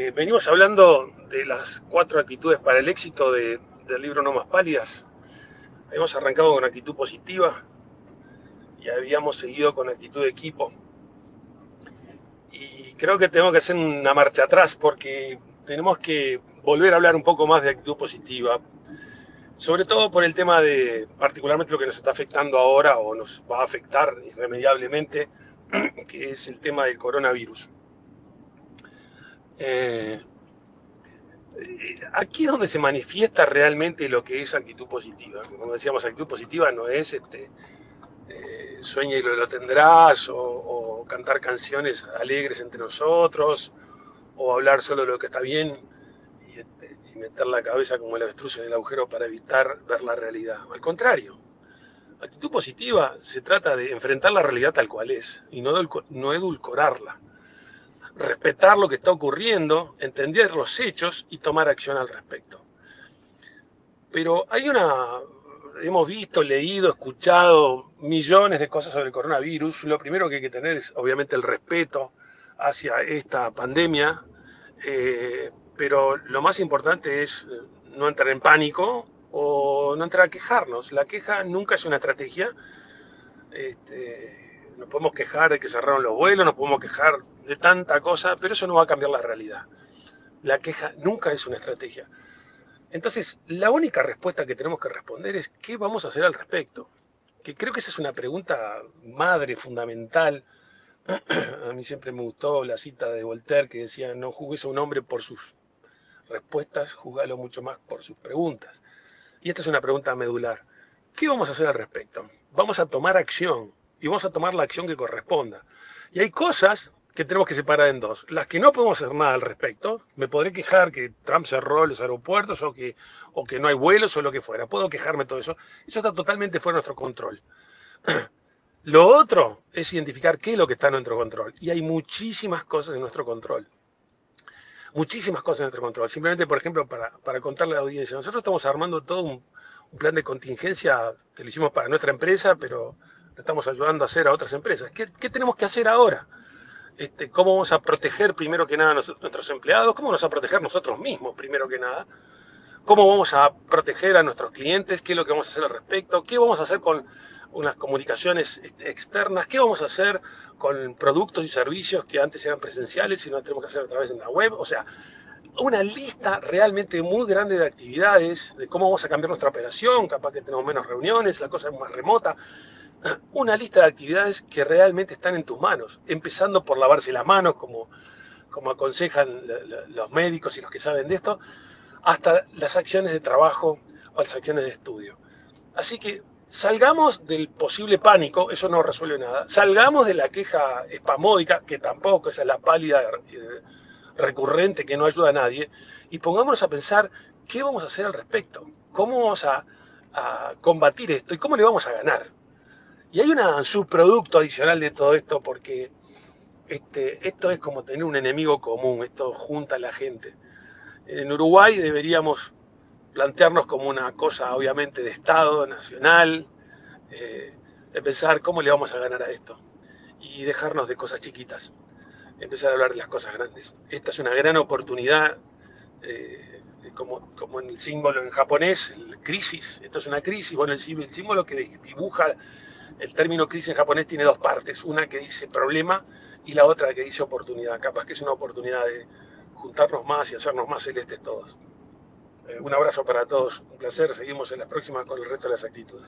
Eh, venimos hablando de las cuatro actitudes para el éxito del libro No Más Pálidas. Habíamos arrancado con actitud positiva y habíamos seguido con actitud de equipo. Y creo que tenemos que hacer una marcha atrás porque tenemos que volver a hablar un poco más de actitud positiva. Sobre todo por el tema de particularmente lo que nos está afectando ahora o nos va a afectar irremediablemente, que es el tema del coronavirus. Eh, aquí es donde se manifiesta realmente lo que es actitud positiva. Como decíamos, actitud positiva no es este, eh, sueña y lo, tendrás, o, cantar canciones alegres entre nosotros, o hablar solo de lo que está bien y, este, y meter la cabeza como el avestruz en el agujero para evitar ver la realidad. Al contrario, actitud positiva se trata de enfrentar la realidad tal cual es y no, no edulcorarla respetar lo que está ocurriendo, entender los hechos y tomar acción al respecto. Pero hay una, hemos visto, leído, escuchado millones de cosas sobre el coronavirus. Lo primero que hay que tener es obviamente el respeto hacia esta pandemia, eh, pero lo más importante es eh, no entrar en pánico o no entrar a quejarnos. La queja nunca es una estrategia. Este, nos podemos quejar de que cerraron los vuelos, nos podemos quejar de tanta cosa, pero eso no va a cambiar la realidad. La queja nunca es una estrategia. Entonces, la única respuesta que tenemos que responder es ¿qué vamos a hacer al respecto? Que creo que esa es una pregunta madre, fundamental. A mí siempre me gustó la cita de Voltaire que decía, no juzgues a un hombre por sus respuestas, juzgalo mucho más por sus preguntas. Y esta es una pregunta medular. ¿Qué vamos a hacer al respecto? Vamos a tomar acción y vamos a tomar la acción que corresponda. Y hay cosas que tenemos que separar en dos. Las que no podemos hacer nada al respecto. Me podré quejar que Trump cerró los aeropuertos o que, o que no hay vuelos o lo que fuera. Puedo quejarme todo eso. Eso está totalmente fuera de nuestro control. Lo otro es identificar qué es lo que está en nuestro control. Y hay muchísimas cosas en nuestro control. Muchísimas cosas en nuestro control. Simplemente, por ejemplo, para, para contarle a la audiencia, nosotros estamos armando todo un, un plan de contingencia que lo hicimos para nuestra empresa, pero estamos ayudando a hacer a otras empresas. ¿Qué, tenemos que hacer ahora? Este, ¿Cómo vamos a proteger primero que nada a nuestros empleados? ¿Cómo vamos a proteger nosotros mismos primero que nada? ¿Cómo vamos a proteger a nuestros clientes? ¿Qué es lo que vamos a hacer al respecto? ¿Qué vamos a hacer con unas comunicaciones este, externas? ¿Qué vamos a hacer con productos y servicios que antes eran presenciales y no tenemos que hacer a través de la web? O sea, una lista realmente muy grande de actividades, de cómo vamos a cambiar nuestra operación, capaz que tenemos menos reuniones, la cosa es más remota una lista de actividades que realmente están en tus manos, empezando por lavarse las manos, como, como aconsejan los médicos y los que saben de esto, hasta las acciones de trabajo o las acciones de estudio. Así que salgamos del posible pánico, eso no resuelve nada, salgamos de la queja espamódica, que tampoco es la pálida eh, recurrente que no ayuda a nadie, y pongámonos a pensar qué vamos a hacer al respecto, cómo vamos a combatir esto y cómo le vamos a ganar. Y hay un subproducto adicional de todo esto porque este, esto es como tener un enemigo común, esto junta a la gente. En Uruguay deberíamos plantearnos como una cosa obviamente de Estado, nacional, eh, de pensar cómo le vamos a ganar a esto y dejarnos de cosas chiquitas, empezar a hablar de las cosas grandes. Esta es una gran oportunidad, eh, como, como en el símbolo en japonés, el crisis, esto es una crisis, bueno, el símbolo que dibuja el término crisis en japonés tiene dos partes, una que dice problema y la otra que dice oportunidad. Capaz que es una oportunidad de juntarnos más y hacernos más celestes todos. Eh, un abrazo para todos, un placer, seguimos en la próxima con el resto de las actitudes.